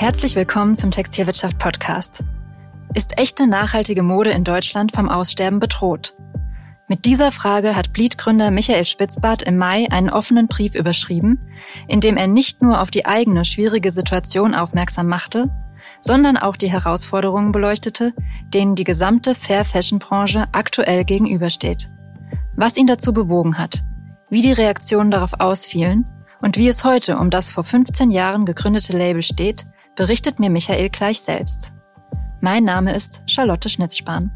Herzlich willkommen zum Textilwirtschaft Podcast. Ist echte nachhaltige Mode in Deutschland vom Aussterben bedroht? Mit dieser Frage hat Bleed-Gründer Michael Spitzbart im Mai einen offenen Brief überschrieben, in dem er nicht nur auf die eigene schwierige Situation aufmerksam machte, sondern auch die Herausforderungen beleuchtete, denen die gesamte Fair Fashion Branche aktuell gegenübersteht. Was ihn dazu bewogen hat, wie die Reaktionen darauf ausfielen und wie es heute um das vor 15 Jahren gegründete Label steht, berichtet mir Michael gleich selbst. Mein Name ist Charlotte Schnitzspahn.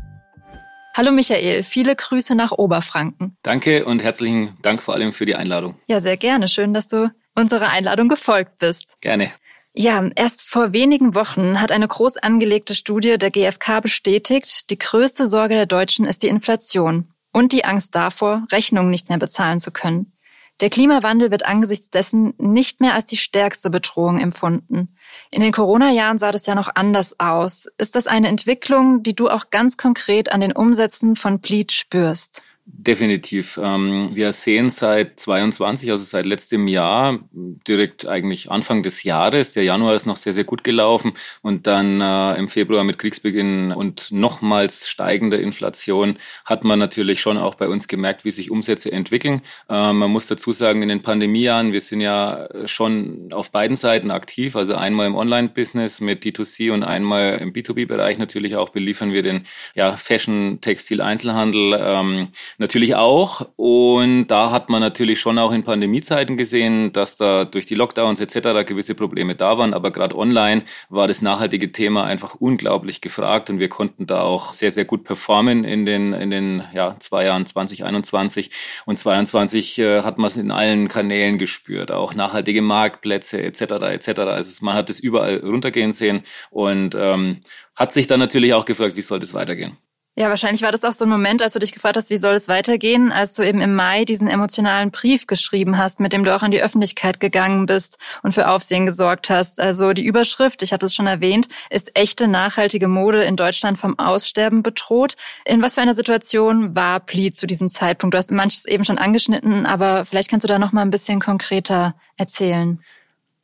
Hallo Michael, viele Grüße nach Oberfranken. Danke und herzlichen Dank vor allem für die Einladung. Ja, sehr gerne. Schön, dass du unserer Einladung gefolgt bist. Gerne. Ja, erst vor wenigen Wochen hat eine groß angelegte Studie der GfK bestätigt, die größte Sorge der Deutschen ist die Inflation und die Angst davor, Rechnungen nicht mehr bezahlen zu können. Der Klimawandel wird angesichts dessen nicht mehr als die stärkste Bedrohung empfunden. In den Corona-Jahren sah das ja noch anders aus. Ist das eine Entwicklung, die du auch ganz konkret an den Umsätzen von Bleach spürst? Definitiv. Ähm, wir sehen seit 22, also seit letztem Jahr, direkt eigentlich Anfang des Jahres, der Januar ist noch sehr, sehr gut gelaufen und dann äh, im Februar mit Kriegsbeginn und nochmals steigender Inflation hat man natürlich schon auch bei uns gemerkt, wie sich Umsätze entwickeln. Äh, man muss dazu sagen, in den Pandemiejahren, wir sind ja schon auf beiden Seiten aktiv, also einmal im Online-Business mit D2C und einmal im B2B-Bereich natürlich auch beliefern wir den ja, Fashion, Textil, Einzelhandel. Ähm, natürlich auch. Und da hat man natürlich schon auch in Pandemiezeiten gesehen, dass da durch die Lockdowns etc. gewisse Probleme da waren. Aber gerade online war das nachhaltige Thema einfach unglaublich gefragt und wir konnten da auch sehr, sehr gut performen in den, in den ja, zwei Jahren 2021 und 22 äh, hat man es in allen Kanälen gespürt, auch nachhaltige Marktplätze etc. etc. Also man hat es überall runtergehen sehen und ähm, hat sich dann natürlich auch gefragt, wie soll das weitergehen. Ja, wahrscheinlich war das auch so ein Moment, als du dich gefragt hast, wie soll es weitergehen, als du eben im Mai diesen emotionalen Brief geschrieben hast, mit dem du auch an die Öffentlichkeit gegangen bist und für Aufsehen gesorgt hast. Also die Überschrift, ich hatte es schon erwähnt, ist echte nachhaltige Mode in Deutschland vom Aussterben bedroht. In was für einer Situation war Pli zu diesem Zeitpunkt? Du hast manches eben schon angeschnitten, aber vielleicht kannst du da noch mal ein bisschen konkreter erzählen.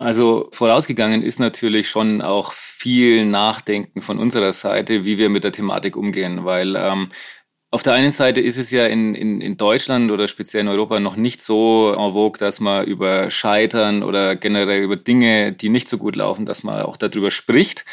Also vorausgegangen ist natürlich schon auch viel Nachdenken von unserer Seite, wie wir mit der Thematik umgehen, weil ähm, auf der einen Seite ist es ja in, in, in Deutschland oder speziell in Europa noch nicht so en vogue, dass man über Scheitern oder generell über Dinge, die nicht so gut laufen, dass man auch darüber spricht.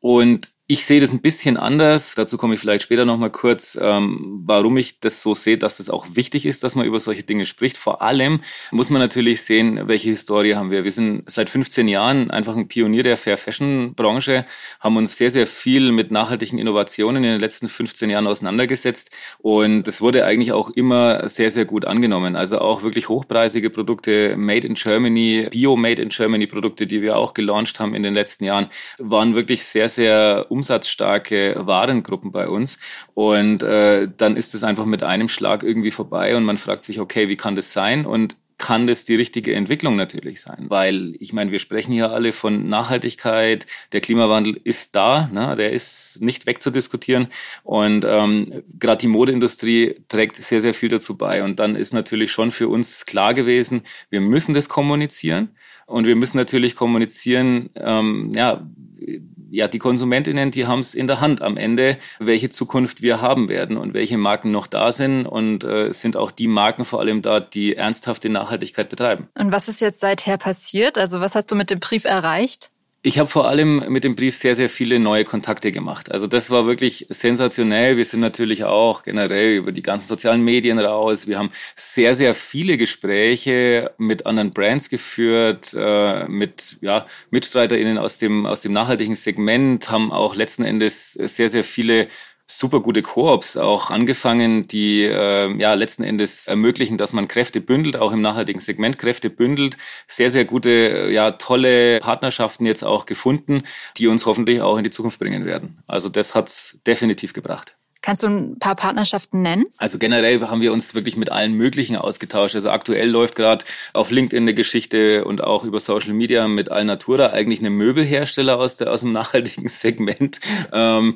Und ich sehe das ein bisschen anders. Dazu komme ich vielleicht später nochmal kurz, ähm, warum ich das so sehe, dass es das auch wichtig ist, dass man über solche Dinge spricht. Vor allem muss man natürlich sehen, welche Historie haben wir. Wir sind seit 15 Jahren einfach ein Pionier der Fair Fashion Branche, haben uns sehr, sehr viel mit nachhaltigen Innovationen in den letzten 15 Jahren auseinandergesetzt und es wurde eigentlich auch immer sehr, sehr gut angenommen. Also auch wirklich hochpreisige Produkte, Made in Germany, Bio-Made in Germany Produkte, die wir auch gelauncht haben in den letzten Jahren, waren wirklich sehr, sehr umsatzstarke Warengruppen bei uns. Und äh, dann ist es einfach mit einem Schlag irgendwie vorbei und man fragt sich, okay, wie kann das sein? Und kann das die richtige Entwicklung natürlich sein. Weil ich meine, wir sprechen hier alle von Nachhaltigkeit, der Klimawandel ist da, ne? der ist nicht wegzudiskutieren. Und ähm, gerade die Modeindustrie trägt sehr, sehr viel dazu bei. Und dann ist natürlich schon für uns klar gewesen, wir müssen das kommunizieren. Und wir müssen natürlich kommunizieren, ähm, ja, ja, die Konsumentinnen, die haben es in der Hand am Ende, welche Zukunft wir haben werden und welche Marken noch da sind und äh, sind auch die Marken vor allem da, die ernsthafte Nachhaltigkeit betreiben. Und was ist jetzt seither passiert? Also was hast du mit dem Brief erreicht? Ich habe vor allem mit dem Brief sehr, sehr viele neue Kontakte gemacht. Also das war wirklich sensationell. Wir sind natürlich auch generell über die ganzen sozialen Medien raus. Wir haben sehr, sehr viele Gespräche mit anderen Brands geführt, äh, mit ja, MitstreiterInnen aus dem, aus dem nachhaltigen Segment, haben auch letzten Endes sehr, sehr viele super gute Koops auch angefangen, die äh, ja letzten Endes ermöglichen, dass man Kräfte bündelt, auch im nachhaltigen Segment Kräfte bündelt. Sehr, sehr gute, äh, ja tolle Partnerschaften jetzt auch gefunden, die uns hoffentlich auch in die Zukunft bringen werden. Also das hat's definitiv gebracht. Kannst du ein paar Partnerschaften nennen? Also generell haben wir uns wirklich mit allen möglichen ausgetauscht. Also aktuell läuft gerade auf LinkedIn eine Geschichte und auch über Social Media mit Alnatura eigentlich eine Möbelhersteller aus, der, aus dem nachhaltigen Segment. Ähm,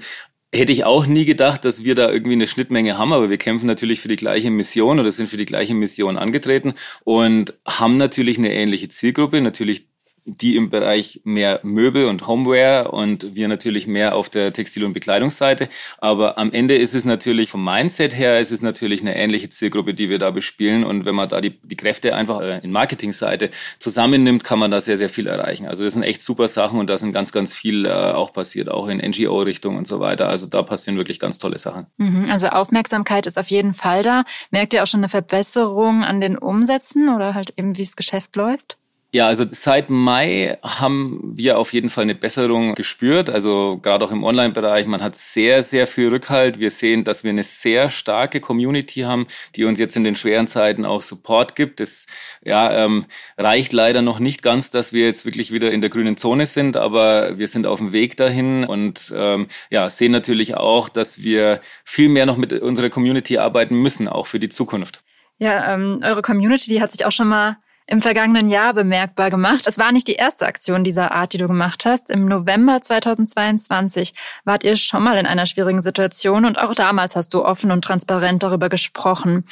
Hätte ich auch nie gedacht, dass wir da irgendwie eine Schnittmenge haben, aber wir kämpfen natürlich für die gleiche Mission oder sind für die gleiche Mission angetreten und haben natürlich eine ähnliche Zielgruppe. Natürlich die im Bereich mehr Möbel und Homeware und wir natürlich mehr auf der Textil- und Bekleidungsseite. Aber am Ende ist es natürlich vom Mindset her, ist es natürlich eine ähnliche Zielgruppe, die wir da bespielen. Und wenn man da die, die Kräfte einfach äh, in Marketingseite zusammennimmt, kann man da sehr, sehr viel erreichen. Also das sind echt super Sachen und da sind ganz, ganz viel äh, auch passiert, auch in NGO-Richtung und so weiter. Also da passieren wirklich ganz tolle Sachen. Mhm, also Aufmerksamkeit ist auf jeden Fall da. Merkt ihr auch schon eine Verbesserung an den Umsätzen oder halt eben, wie das Geschäft läuft? Ja, also seit Mai haben wir auf jeden Fall eine Besserung gespürt. Also gerade auch im Online-Bereich. Man hat sehr, sehr viel Rückhalt. Wir sehen, dass wir eine sehr starke Community haben, die uns jetzt in den schweren Zeiten auch Support gibt. Das ja, ähm, reicht leider noch nicht ganz, dass wir jetzt wirklich wieder in der grünen Zone sind, aber wir sind auf dem Weg dahin und ähm, ja, sehen natürlich auch, dass wir viel mehr noch mit unserer Community arbeiten müssen, auch für die Zukunft. Ja, ähm, eure Community, die hat sich auch schon mal im vergangenen Jahr bemerkbar gemacht. Es war nicht die erste Aktion dieser Art, die du gemacht hast. Im November 2022 wart ihr schon mal in einer schwierigen Situation und auch damals hast du offen und transparent darüber gesprochen.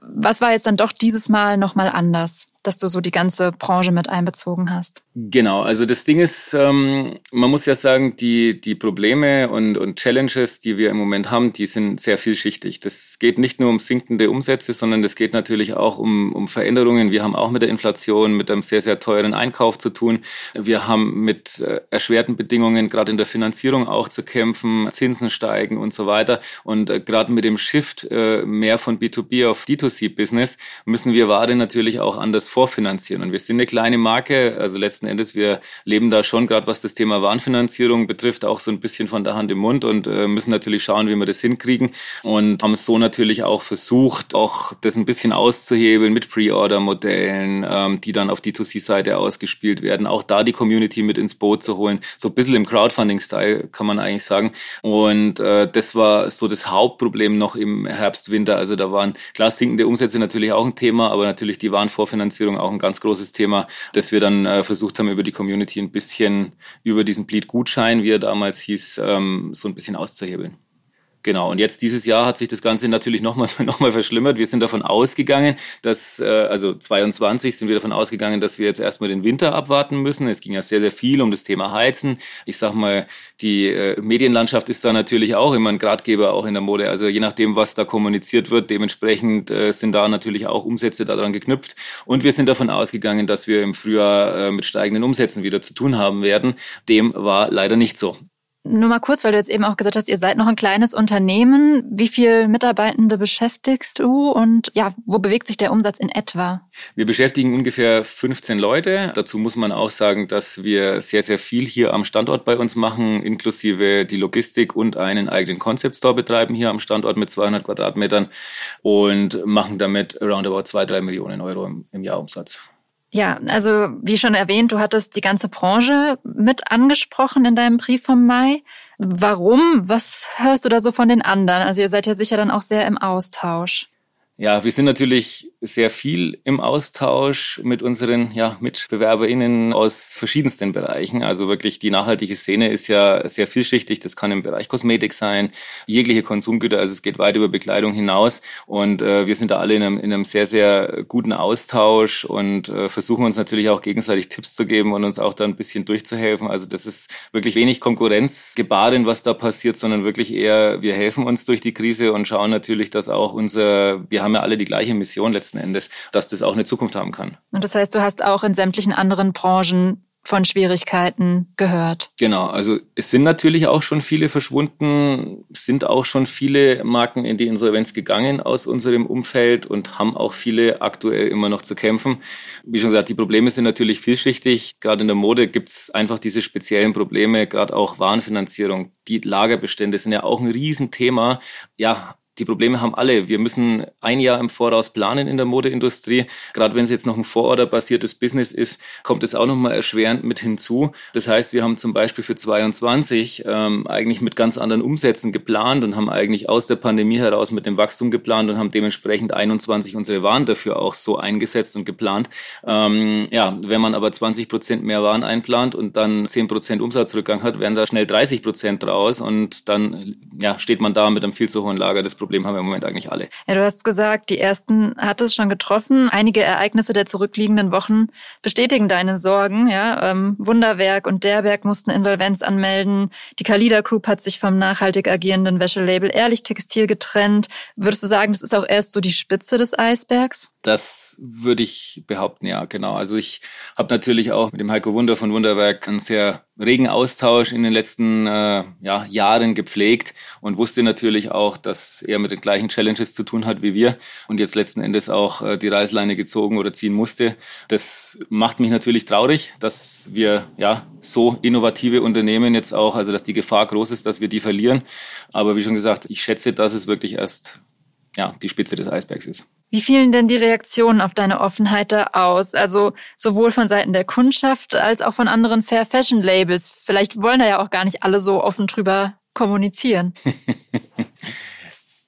Was war jetzt dann doch dieses Mal nochmal anders? Dass du so die ganze Branche mit einbezogen hast. Genau, also das Ding ist, ähm, man muss ja sagen, die, die Probleme und, und Challenges, die wir im Moment haben, die sind sehr vielschichtig. Das geht nicht nur um sinkende Umsätze, sondern das geht natürlich auch um, um Veränderungen. Wir haben auch mit der Inflation, mit einem sehr, sehr teuren Einkauf zu tun. Wir haben mit äh, erschwerten Bedingungen gerade in der Finanzierung auch zu kämpfen, Zinsen steigen und so weiter. Und äh, gerade mit dem Shift äh, mehr von B2B auf D2C-Business müssen wir Ware natürlich auch anders vorfinanzieren. Und wir sind eine kleine Marke, also letzten Endes, wir leben da schon, gerade was das Thema Warenfinanzierung betrifft, auch so ein bisschen von der Hand im Mund und äh, müssen natürlich schauen, wie wir das hinkriegen. Und haben so natürlich auch versucht, auch das ein bisschen auszuhebeln mit Pre-Order-Modellen, ähm, die dann auf die 2C-Seite ausgespielt werden. Auch da die Community mit ins Boot zu holen. So ein bisschen im Crowdfunding-Style, kann man eigentlich sagen. Und äh, das war so das Hauptproblem noch im Herbst, Winter. Also da waren klar sinkende Umsätze natürlich auch ein Thema, aber natürlich die Warenvorfinanzierung Digitalisierung auch ein ganz großes Thema, dass wir dann äh, versucht haben, über die Community ein bisschen über diesen Bleed-Gutschein, wie er damals hieß, ähm, so ein bisschen auszuhebeln. Genau, und jetzt dieses Jahr hat sich das Ganze natürlich nochmal noch mal verschlimmert. Wir sind davon ausgegangen, dass, äh, also 22 sind wir davon ausgegangen, dass wir jetzt erstmal den Winter abwarten müssen. Es ging ja sehr, sehr viel um das Thema Heizen. Ich sag mal, die äh, Medienlandschaft ist da natürlich auch immer ein Gradgeber auch in der Mode. Also je nachdem, was da kommuniziert wird, dementsprechend äh, sind da natürlich auch Umsätze daran geknüpft. Und wir sind davon ausgegangen, dass wir im Frühjahr mit steigenden Umsätzen wieder zu tun haben werden. Dem war leider nicht so. Nur mal kurz, weil du jetzt eben auch gesagt hast, ihr seid noch ein kleines Unternehmen. Wie viele Mitarbeitende beschäftigst du und ja, wo bewegt sich der Umsatz in etwa? Wir beschäftigen ungefähr 15 Leute. Dazu muss man auch sagen, dass wir sehr, sehr viel hier am Standort bei uns machen, inklusive die Logistik und einen eigenen Concept Store betreiben hier am Standort mit 200 Quadratmetern und machen damit roundabout zwei, drei Millionen Euro im, im Jahr Umsatz. Ja, also wie schon erwähnt, du hattest die ganze Branche mit angesprochen in deinem Brief vom Mai. Warum? Was hörst du da so von den anderen? Also ihr seid ja sicher dann auch sehr im Austausch. Ja, wir sind natürlich sehr viel im Austausch mit unseren ja, MitbewerberInnen aus verschiedensten Bereichen. Also wirklich die nachhaltige Szene ist ja sehr vielschichtig. Das kann im Bereich Kosmetik sein, jegliche Konsumgüter. Also es geht weit über Bekleidung hinaus. Und äh, wir sind da alle in einem, in einem sehr, sehr guten Austausch und äh, versuchen uns natürlich auch gegenseitig Tipps zu geben und uns auch da ein bisschen durchzuhelfen. Also das ist wirklich wenig Konkurrenzgebaren, was da passiert, sondern wirklich eher, wir helfen uns durch die Krise und schauen natürlich, dass auch unser, wir haben ja alle die gleiche Mission letzten Endes, dass das auch eine Zukunft haben kann. Und das heißt, du hast auch in sämtlichen anderen Branchen von Schwierigkeiten gehört. Genau, also es sind natürlich auch schon viele verschwunden, sind auch schon viele Marken in die Insolvenz gegangen aus unserem Umfeld und haben auch viele aktuell immer noch zu kämpfen. Wie schon gesagt, die Probleme sind natürlich vielschichtig. Gerade in der Mode gibt es einfach diese speziellen Probleme, gerade auch Warenfinanzierung. Die Lagerbestände sind ja auch ein Riesenthema. Ja, die Probleme haben alle. Wir müssen ein Jahr im Voraus planen in der Modeindustrie. Gerade wenn es jetzt noch ein Vororder-basiertes Business ist, kommt es auch nochmal erschwerend mit hinzu. Das heißt, wir haben zum Beispiel für 22 ähm, eigentlich mit ganz anderen Umsätzen geplant und haben eigentlich aus der Pandemie heraus mit dem Wachstum geplant und haben dementsprechend 21 unsere Waren dafür auch so eingesetzt und geplant. Ähm, ja, wenn man aber 20 Prozent mehr Waren einplant und dann 10 Prozent Umsatzrückgang hat, werden da schnell 30 Prozent draus und dann ja, steht man da mit einem viel zu hohen Lager. Das Problem haben wir im Moment eigentlich alle. Ja, du hast gesagt, die ersten hat es schon getroffen. Einige Ereignisse der zurückliegenden Wochen bestätigen deine Sorgen. Ja, ähm, Wunderwerk und Derberg mussten Insolvenz anmelden. Die Kalida Group hat sich vom nachhaltig agierenden Wäschelabel Ehrlich Textil getrennt. Würdest du sagen, das ist auch erst so die Spitze des Eisbergs? Das würde ich behaupten, ja, genau. Also ich habe natürlich auch mit dem Heiko Wunder von Wunderwerk einen sehr regen Austausch in den letzten äh, ja, Jahren gepflegt und wusste natürlich auch, dass er mit den gleichen Challenges zu tun hat wie wir und jetzt letzten Endes auch äh, die Reißleine gezogen oder ziehen musste. Das macht mich natürlich traurig, dass wir ja so innovative Unternehmen jetzt auch, also dass die Gefahr groß ist, dass wir die verlieren. Aber wie schon gesagt, ich schätze, dass es wirklich erst ja, die Spitze des Eisbergs ist. Wie fielen denn die Reaktionen auf deine Offenheit da aus? Also sowohl von Seiten der Kundschaft als auch von anderen Fair Fashion Labels. Vielleicht wollen da ja auch gar nicht alle so offen drüber kommunizieren.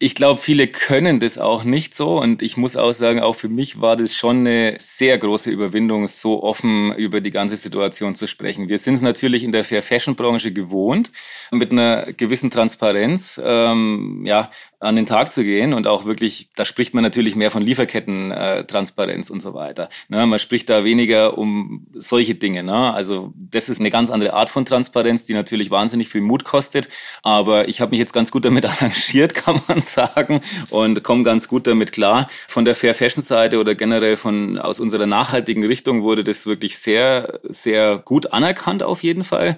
Ich glaube, viele können das auch nicht so. Und ich muss auch sagen, auch für mich war das schon eine sehr große Überwindung, so offen über die ganze Situation zu sprechen. Wir sind es natürlich in der Fair Fashion Branche gewohnt, mit einer gewissen Transparenz, ähm, ja, an den Tag zu gehen und auch wirklich, da spricht man natürlich mehr von Lieferketten-Transparenz äh, und so weiter. Ne, man spricht da weniger um solche Dinge. Ne? Also das ist eine ganz andere Art von Transparenz, die natürlich wahnsinnig viel Mut kostet. Aber ich habe mich jetzt ganz gut damit arrangiert, kann man sagen, und komme ganz gut damit klar. Von der Fair Fashion Seite oder generell von aus unserer nachhaltigen Richtung wurde das wirklich sehr, sehr gut anerkannt auf jeden Fall.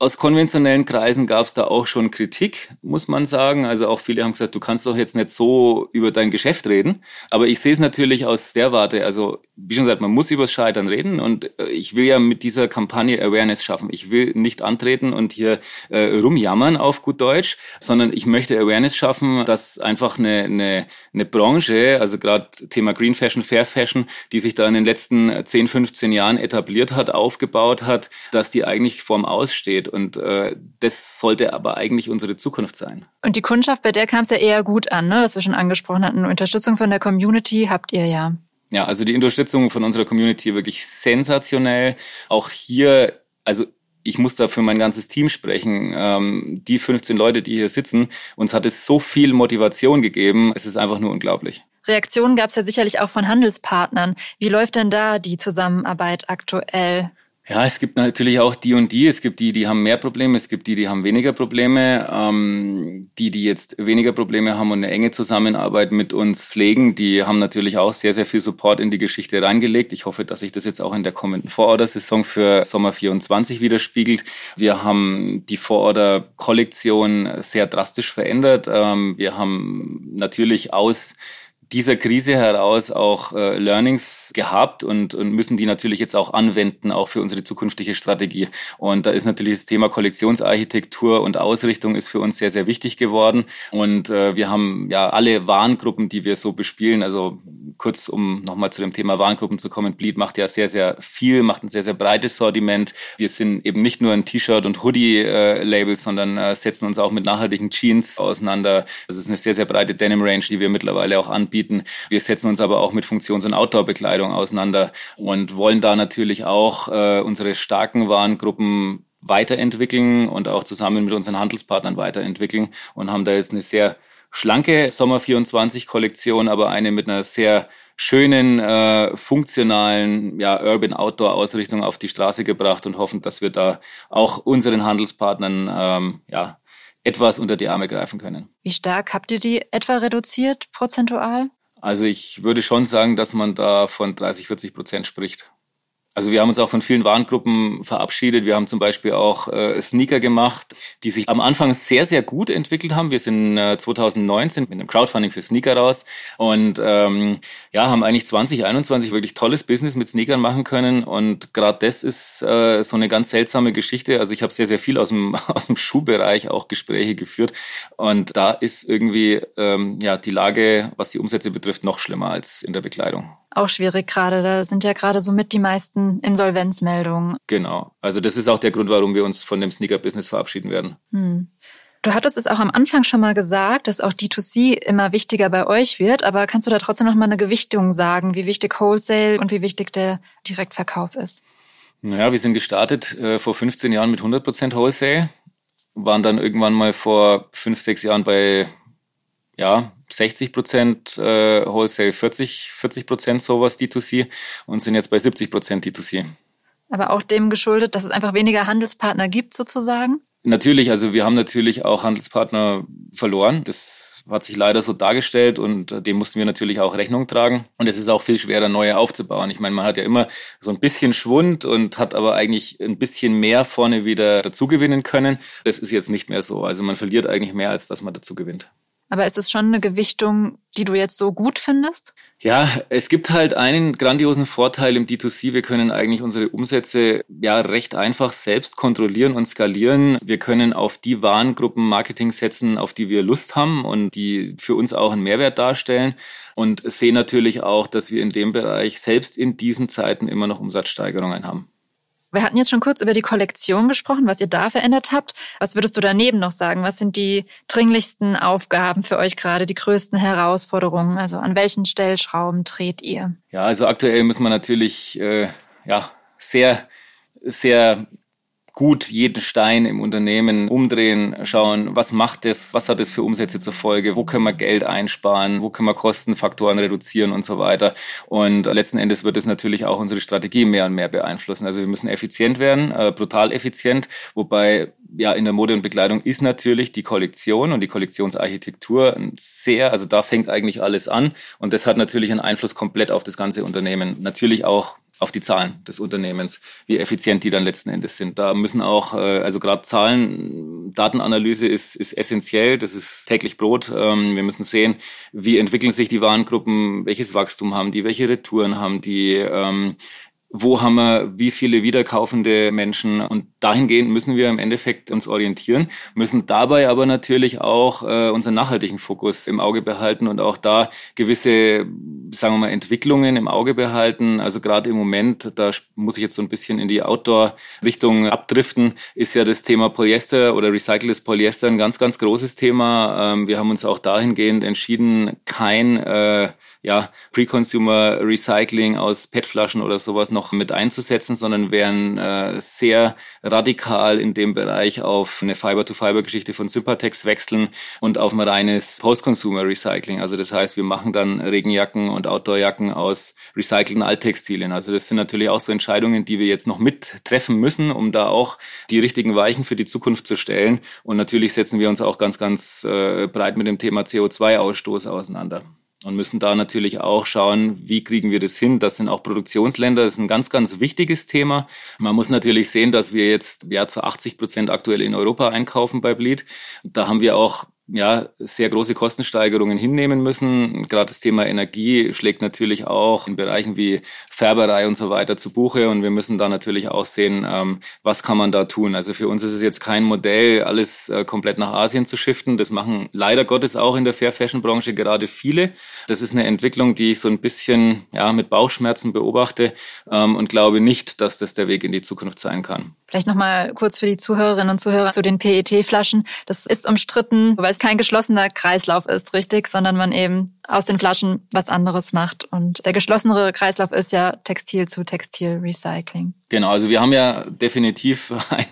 Aus konventionellen Kreisen gab es da auch schon Kritik, muss man sagen. Also auch viele haben gesagt, du kannst doch jetzt nicht so über dein Geschäft reden. Aber ich sehe es natürlich aus der Warte. Also wie schon gesagt, man muss über das Scheitern reden und äh, ich will ja mit dieser Kampagne Awareness schaffen. Ich will nicht antreten und hier äh, rumjammern auf gut Deutsch, sondern ich möchte Awareness schaffen, dass einfach eine, eine, eine Branche, also gerade Thema Green Fashion, Fair Fashion, die sich da in den letzten 10, 15 Jahren etabliert hat, aufgebaut hat, dass die eigentlich vorm Aussteht. Und äh, das sollte aber eigentlich unsere Zukunft sein. Und die Kundschaft, bei der kam es ja eher gut an, ne? was wir schon angesprochen hatten. Unterstützung von der Community habt ihr ja. Ja, also die Unterstützung von unserer Community wirklich sensationell. Auch hier, also ich muss da für mein ganzes Team sprechen. Ähm, die 15 Leute, die hier sitzen, uns hat es so viel Motivation gegeben. Es ist einfach nur unglaublich. Reaktionen gab es ja sicherlich auch von Handelspartnern. Wie läuft denn da die Zusammenarbeit aktuell? Ja, es gibt natürlich auch die und die. Es gibt die, die haben mehr Probleme, es gibt die, die haben weniger Probleme. Ähm, die, die jetzt weniger Probleme haben und eine enge Zusammenarbeit mit uns pflegen, die haben natürlich auch sehr, sehr viel Support in die Geschichte reingelegt. Ich hoffe, dass sich das jetzt auch in der kommenden Vororder-Saison für Sommer 24 widerspiegelt. Wir haben die Vororder-Kollektion sehr drastisch verändert. Ähm, wir haben natürlich aus dieser Krise heraus auch äh, Learnings gehabt und, und müssen die natürlich jetzt auch anwenden, auch für unsere zukünftige Strategie. Und da ist natürlich das Thema Kollektionsarchitektur und Ausrichtung ist für uns sehr, sehr wichtig geworden. Und äh, wir haben ja alle Warengruppen, die wir so bespielen, also kurz um nochmal zu dem Thema Warengruppen zu kommen, Bleed macht ja sehr, sehr viel, macht ein sehr, sehr breites Sortiment. Wir sind eben nicht nur ein T-Shirt- und Hoodie-Label, äh, sondern äh, setzen uns auch mit nachhaltigen Jeans auseinander. Das ist eine sehr, sehr breite Denim-Range, die wir mittlerweile auch anbieten anbieten. Wir setzen uns aber auch mit Funktions- und Outdoor-Bekleidung auseinander und wollen da natürlich auch äh, unsere starken Warengruppen weiterentwickeln und auch zusammen mit unseren Handelspartnern weiterentwickeln und haben da jetzt eine sehr schlanke Sommer 24 Kollektion, aber eine mit einer sehr schönen, äh, funktionalen ja, Urban-Outdoor-Ausrichtung auf die Straße gebracht und hoffen, dass wir da auch unseren Handelspartnern ähm, ja, etwas unter die Arme greifen können. Wie stark habt ihr die etwa reduziert prozentual? Also ich würde schon sagen, dass man da von 30, 40 Prozent spricht. Also wir haben uns auch von vielen Warengruppen verabschiedet. Wir haben zum Beispiel auch äh, Sneaker gemacht, die sich am Anfang sehr, sehr gut entwickelt haben. Wir sind äh, 2019 mit einem Crowdfunding für Sneaker raus und ähm, ja, haben eigentlich 2021 wirklich tolles Business mit Sneakern machen können. Und gerade das ist äh, so eine ganz seltsame Geschichte. Also ich habe sehr, sehr viel aus dem, aus dem Schuhbereich auch Gespräche geführt. Und da ist irgendwie ähm, ja die Lage, was die Umsätze betrifft, noch schlimmer als in der Bekleidung auch schwierig gerade. Da sind ja gerade so mit die meisten Insolvenzmeldungen. Genau. Also das ist auch der Grund, warum wir uns von dem Sneaker-Business verabschieden werden. Hm. Du hattest es auch am Anfang schon mal gesagt, dass auch D2C immer wichtiger bei euch wird, aber kannst du da trotzdem noch mal eine Gewichtung sagen, wie wichtig Wholesale und wie wichtig der Direktverkauf ist? Naja, wir sind gestartet äh, vor 15 Jahren mit 100% Wholesale, waren dann irgendwann mal vor fünf, sechs Jahren bei ja, 60 Prozent äh, Wholesale, 40, 40 Prozent sowas D2C und sind jetzt bei 70 Prozent D2C. Aber auch dem geschuldet, dass es einfach weniger Handelspartner gibt sozusagen? Natürlich, also wir haben natürlich auch Handelspartner verloren. Das hat sich leider so dargestellt und dem mussten wir natürlich auch Rechnung tragen. Und es ist auch viel schwerer, neue aufzubauen. Ich meine, man hat ja immer so ein bisschen Schwund und hat aber eigentlich ein bisschen mehr vorne wieder dazugewinnen können. Das ist jetzt nicht mehr so. Also man verliert eigentlich mehr, als dass man dazu gewinnt. Aber ist es schon eine Gewichtung, die du jetzt so gut findest? Ja, es gibt halt einen grandiosen Vorteil im D2C. Wir können eigentlich unsere Umsätze ja recht einfach selbst kontrollieren und skalieren. Wir können auf die Warengruppen Marketing setzen, auf die wir Lust haben und die für uns auch einen Mehrwert darstellen. Und sehen natürlich auch, dass wir in dem Bereich selbst in diesen Zeiten immer noch Umsatzsteigerungen haben. Wir hatten jetzt schon kurz über die Kollektion gesprochen, was ihr da verändert habt. Was würdest du daneben noch sagen? Was sind die dringlichsten Aufgaben für euch gerade, die größten Herausforderungen? Also an welchen Stellschrauben dreht ihr? Ja, also aktuell muss man natürlich äh, ja sehr sehr gut jeden Stein im Unternehmen umdrehen, schauen, was macht das, was hat das für Umsätze zur Folge, wo können wir Geld einsparen, wo können wir Kostenfaktoren reduzieren und so weiter. Und letzten Endes wird es natürlich auch unsere Strategie mehr und mehr beeinflussen. Also wir müssen effizient werden, äh, brutal effizient, wobei ja, in der Mode und Bekleidung ist natürlich die Kollektion und die Kollektionsarchitektur sehr, also da fängt eigentlich alles an und das hat natürlich einen Einfluss komplett auf das ganze Unternehmen. Natürlich auch auf die Zahlen des Unternehmens, wie effizient die dann letzten Endes sind. Da müssen auch, äh, also gerade Zahlen, Datenanalyse ist, ist essentiell, das ist täglich Brot. Ähm, wir müssen sehen, wie entwickeln sich die Warengruppen, welches Wachstum haben die, welche Retouren haben die, ähm, wo haben wir wie viele wiederkaufende Menschen und dahingehend müssen wir im Endeffekt uns orientieren, müssen dabei aber natürlich auch äh, unseren nachhaltigen Fokus im Auge behalten und auch da gewisse, sagen wir mal, Entwicklungen im Auge behalten. Also gerade im Moment, da muss ich jetzt so ein bisschen in die Outdoor-Richtung abdriften, ist ja das Thema Polyester oder recyceltes Polyester ein ganz, ganz großes Thema. Ähm, wir haben uns auch dahingehend entschieden, kein äh, ja, Pre-Consumer Recycling aus PET-Flaschen oder sowas noch mit einzusetzen, sondern wären äh, sehr radikal in dem Bereich auf eine Fiber-to-Fiber-Geschichte von Sympatex wechseln und auf ein reines Post-Consumer Recycling. Also das heißt, wir machen dann Regenjacken und Outdoorjacken aus recycelten Alttextilien. Also das sind natürlich auch so Entscheidungen, die wir jetzt noch mittreffen müssen, um da auch die richtigen Weichen für die Zukunft zu stellen. Und natürlich setzen wir uns auch ganz, ganz äh, breit mit dem Thema CO2-Ausstoß auseinander und müssen da natürlich auch schauen, wie kriegen wir das hin. Das sind auch Produktionsländer, das ist ein ganz, ganz wichtiges Thema. Man muss natürlich sehen, dass wir jetzt ja zu 80 Prozent aktuell in Europa einkaufen bei Bleed. Da haben wir auch ja, sehr große Kostensteigerungen hinnehmen müssen. Gerade das Thema Energie schlägt natürlich auch in Bereichen wie Färberei und so weiter zu Buche und wir müssen da natürlich auch sehen, ähm, was kann man da tun. Also für uns ist es jetzt kein Modell, alles äh, komplett nach Asien zu shiften. Das machen leider Gottes auch in der Fair Fashion Branche gerade viele. Das ist eine Entwicklung, die ich so ein bisschen ja, mit Bauchschmerzen beobachte ähm, und glaube nicht, dass das der Weg in die Zukunft sein kann. Vielleicht nochmal kurz für die Zuhörerinnen und Zuhörer zu den PET-Flaschen. Das ist umstritten, weil es kein geschlossener Kreislauf ist, richtig, sondern man eben aus den Flaschen was anderes macht. Und der geschlossenere Kreislauf ist ja Textil zu Textil Recycling. Genau, also wir haben ja definitiv ein,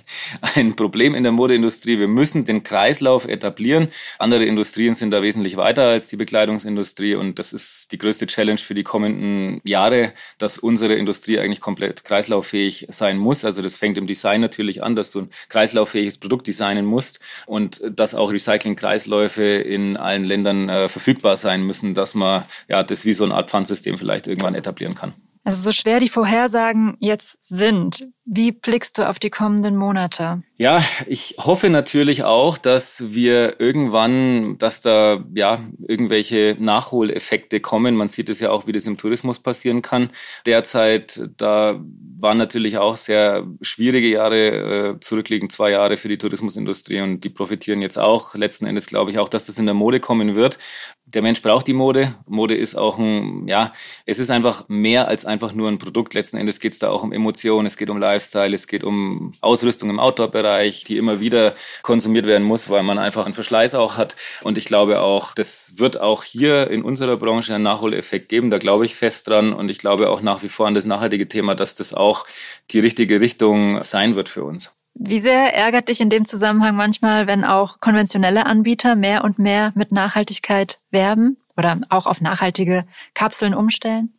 ein Problem in der Modeindustrie. Wir müssen den Kreislauf etablieren. Andere Industrien sind da wesentlich weiter als die Bekleidungsindustrie und das ist die größte Challenge für die kommenden Jahre, dass unsere Industrie eigentlich komplett kreislauffähig sein muss. Also das fängt im Design natürlich an, dass du ein kreislauffähiges Produkt designen musst und dass auch Recycling-Kreisläufe in allen Ländern äh, verfügbar sein müssen müssen, dass man ja das wie so eine Art Pfandsystem vielleicht irgendwann etablieren kann. Also so schwer die Vorhersagen jetzt sind, wie blickst du auf die kommenden Monate? Ja, ich hoffe natürlich auch, dass wir irgendwann, dass da ja irgendwelche Nachholeffekte kommen. Man sieht es ja auch, wie das im Tourismus passieren kann. Derzeit, da waren natürlich auch sehr schwierige Jahre äh, zurückliegend, zwei Jahre für die Tourismusindustrie und die profitieren jetzt auch. Letzten Endes glaube ich auch, dass das in der Mode kommen wird der Mensch braucht die Mode. Mode ist auch ein, ja, es ist einfach mehr als einfach nur ein Produkt. Letzten Endes geht es da auch um Emotionen, es geht um Lifestyle, es geht um Ausrüstung im Outdoor-Bereich, die immer wieder konsumiert werden muss, weil man einfach einen Verschleiß auch hat. Und ich glaube auch, das wird auch hier in unserer Branche einen Nachholeffekt geben. Da glaube ich fest dran. Und ich glaube auch nach wie vor an das nachhaltige Thema, dass das auch die richtige Richtung sein wird für uns. Wie sehr ärgert dich in dem Zusammenhang manchmal, wenn auch konventionelle Anbieter mehr und mehr mit Nachhaltigkeit werben oder auch auf nachhaltige Kapseln umstellen?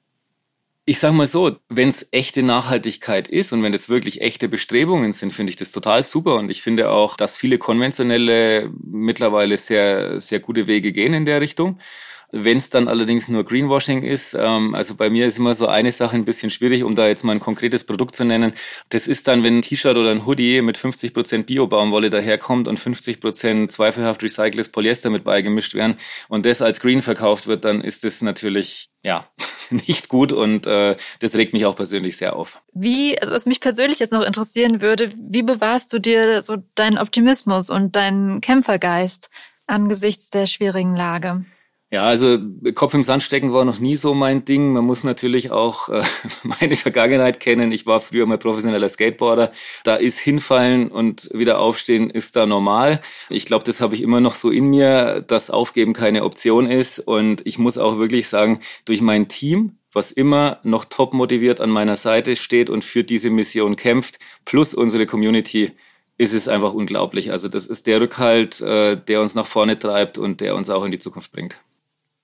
Ich sage mal so, wenn es echte Nachhaltigkeit ist und wenn es wirklich echte Bestrebungen sind, finde ich das total super. Und ich finde auch, dass viele konventionelle mittlerweile sehr, sehr gute Wege gehen in der Richtung. Wenn es dann allerdings nur Greenwashing ist, ähm, also bei mir ist immer so eine Sache ein bisschen schwierig, um da jetzt mal ein konkretes Produkt zu nennen. Das ist dann, wenn ein T-Shirt oder ein Hoodie mit 50 Prozent Bio-Baumwolle daherkommt und 50 Prozent zweifelhaft recyceltes Polyester mit beigemischt werden und das als Green verkauft wird, dann ist das natürlich, ja, nicht gut und äh, das regt mich auch persönlich sehr auf. Wie, also was mich persönlich jetzt noch interessieren würde, wie bewahrst du dir so deinen Optimismus und deinen Kämpfergeist angesichts der schwierigen Lage? Ja, also Kopf im Sand stecken war noch nie so mein Ding. Man muss natürlich auch äh, meine Vergangenheit kennen. Ich war früher mal professioneller Skateboarder. Da ist hinfallen und wieder aufstehen ist da normal. Ich glaube, das habe ich immer noch so in mir, dass Aufgeben keine Option ist. Und ich muss auch wirklich sagen, durch mein Team, was immer noch top motiviert an meiner Seite steht und für diese Mission kämpft, plus unsere Community, ist es einfach unglaublich. Also das ist der Rückhalt, äh, der uns nach vorne treibt und der uns auch in die Zukunft bringt.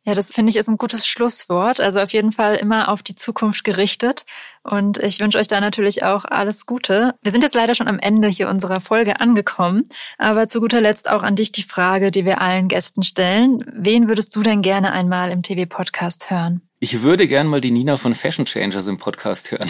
Ja, das finde ich ist ein gutes Schlusswort. Also auf jeden Fall immer auf die Zukunft gerichtet. Und ich wünsche euch da natürlich auch alles Gute. Wir sind jetzt leider schon am Ende hier unserer Folge angekommen. Aber zu guter Letzt auch an dich die Frage, die wir allen Gästen stellen. Wen würdest du denn gerne einmal im TV-Podcast hören? Ich würde gerne mal die Nina von Fashion Changers im Podcast hören.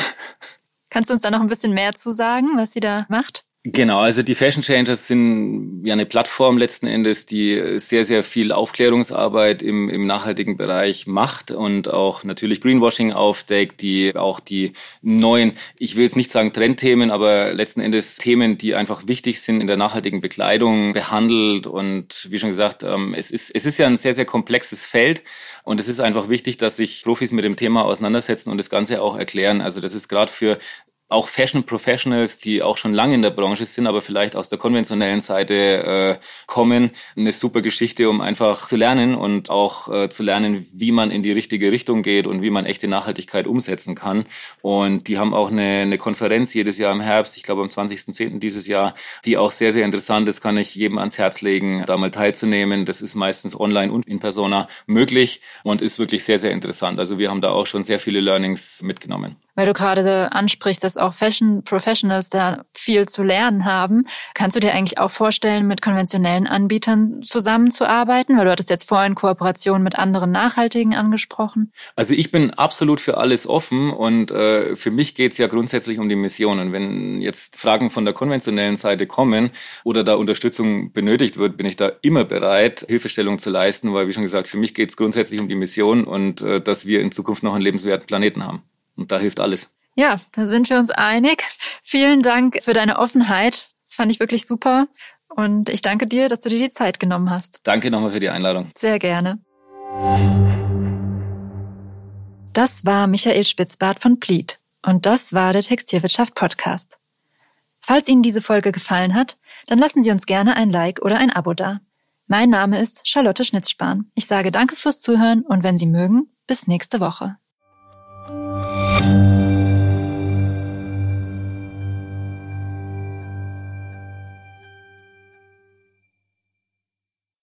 Kannst du uns da noch ein bisschen mehr zu sagen, was sie da macht? Genau, also die Fashion Changers sind ja eine Plattform letzten Endes, die sehr, sehr viel Aufklärungsarbeit im, im nachhaltigen Bereich macht und auch natürlich Greenwashing aufdeckt, die auch die neuen, ich will jetzt nicht sagen Trendthemen, aber letzten Endes Themen, die einfach wichtig sind in der nachhaltigen Bekleidung behandelt. Und wie schon gesagt, ähm, es ist, es ist ja ein sehr, sehr komplexes Feld und es ist einfach wichtig, dass sich Profis mit dem Thema auseinandersetzen und das Ganze auch erklären. Also das ist gerade für auch Fashion Professionals, die auch schon lange in der Branche sind, aber vielleicht aus der konventionellen Seite äh, kommen, eine super Geschichte, um einfach zu lernen und auch äh, zu lernen, wie man in die richtige Richtung geht und wie man echte Nachhaltigkeit umsetzen kann. Und die haben auch eine, eine Konferenz jedes Jahr im Herbst, ich glaube am 20.10. dieses Jahr, die auch sehr, sehr interessant ist, kann ich jedem ans Herz legen, da mal teilzunehmen. Das ist meistens online und in persona möglich und ist wirklich sehr, sehr interessant. Also wir haben da auch schon sehr viele Learnings mitgenommen weil du gerade ansprichst, dass auch Fashion Professionals da viel zu lernen haben. Kannst du dir eigentlich auch vorstellen, mit konventionellen Anbietern zusammenzuarbeiten? Weil du hattest jetzt vorhin Kooperation mit anderen Nachhaltigen angesprochen. Also ich bin absolut für alles offen und äh, für mich geht's ja grundsätzlich um die Mission. Und wenn jetzt Fragen von der konventionellen Seite kommen oder da Unterstützung benötigt wird, bin ich da immer bereit, Hilfestellung zu leisten, weil wie schon gesagt, für mich geht's grundsätzlich um die Mission und äh, dass wir in Zukunft noch einen lebenswerten Planeten haben. Und da hilft alles. Ja, da sind wir uns einig. Vielen Dank für deine Offenheit. Das fand ich wirklich super. Und ich danke dir, dass du dir die Zeit genommen hast. Danke nochmal für die Einladung. Sehr gerne. Das war Michael Spitzbart von Pleat. Und das war der Textilwirtschaft Podcast. Falls Ihnen diese Folge gefallen hat, dann lassen Sie uns gerne ein Like oder ein Abo da. Mein Name ist Charlotte Schnitzspahn. Ich sage danke fürs Zuhören und wenn Sie mögen, bis nächste Woche. Bye.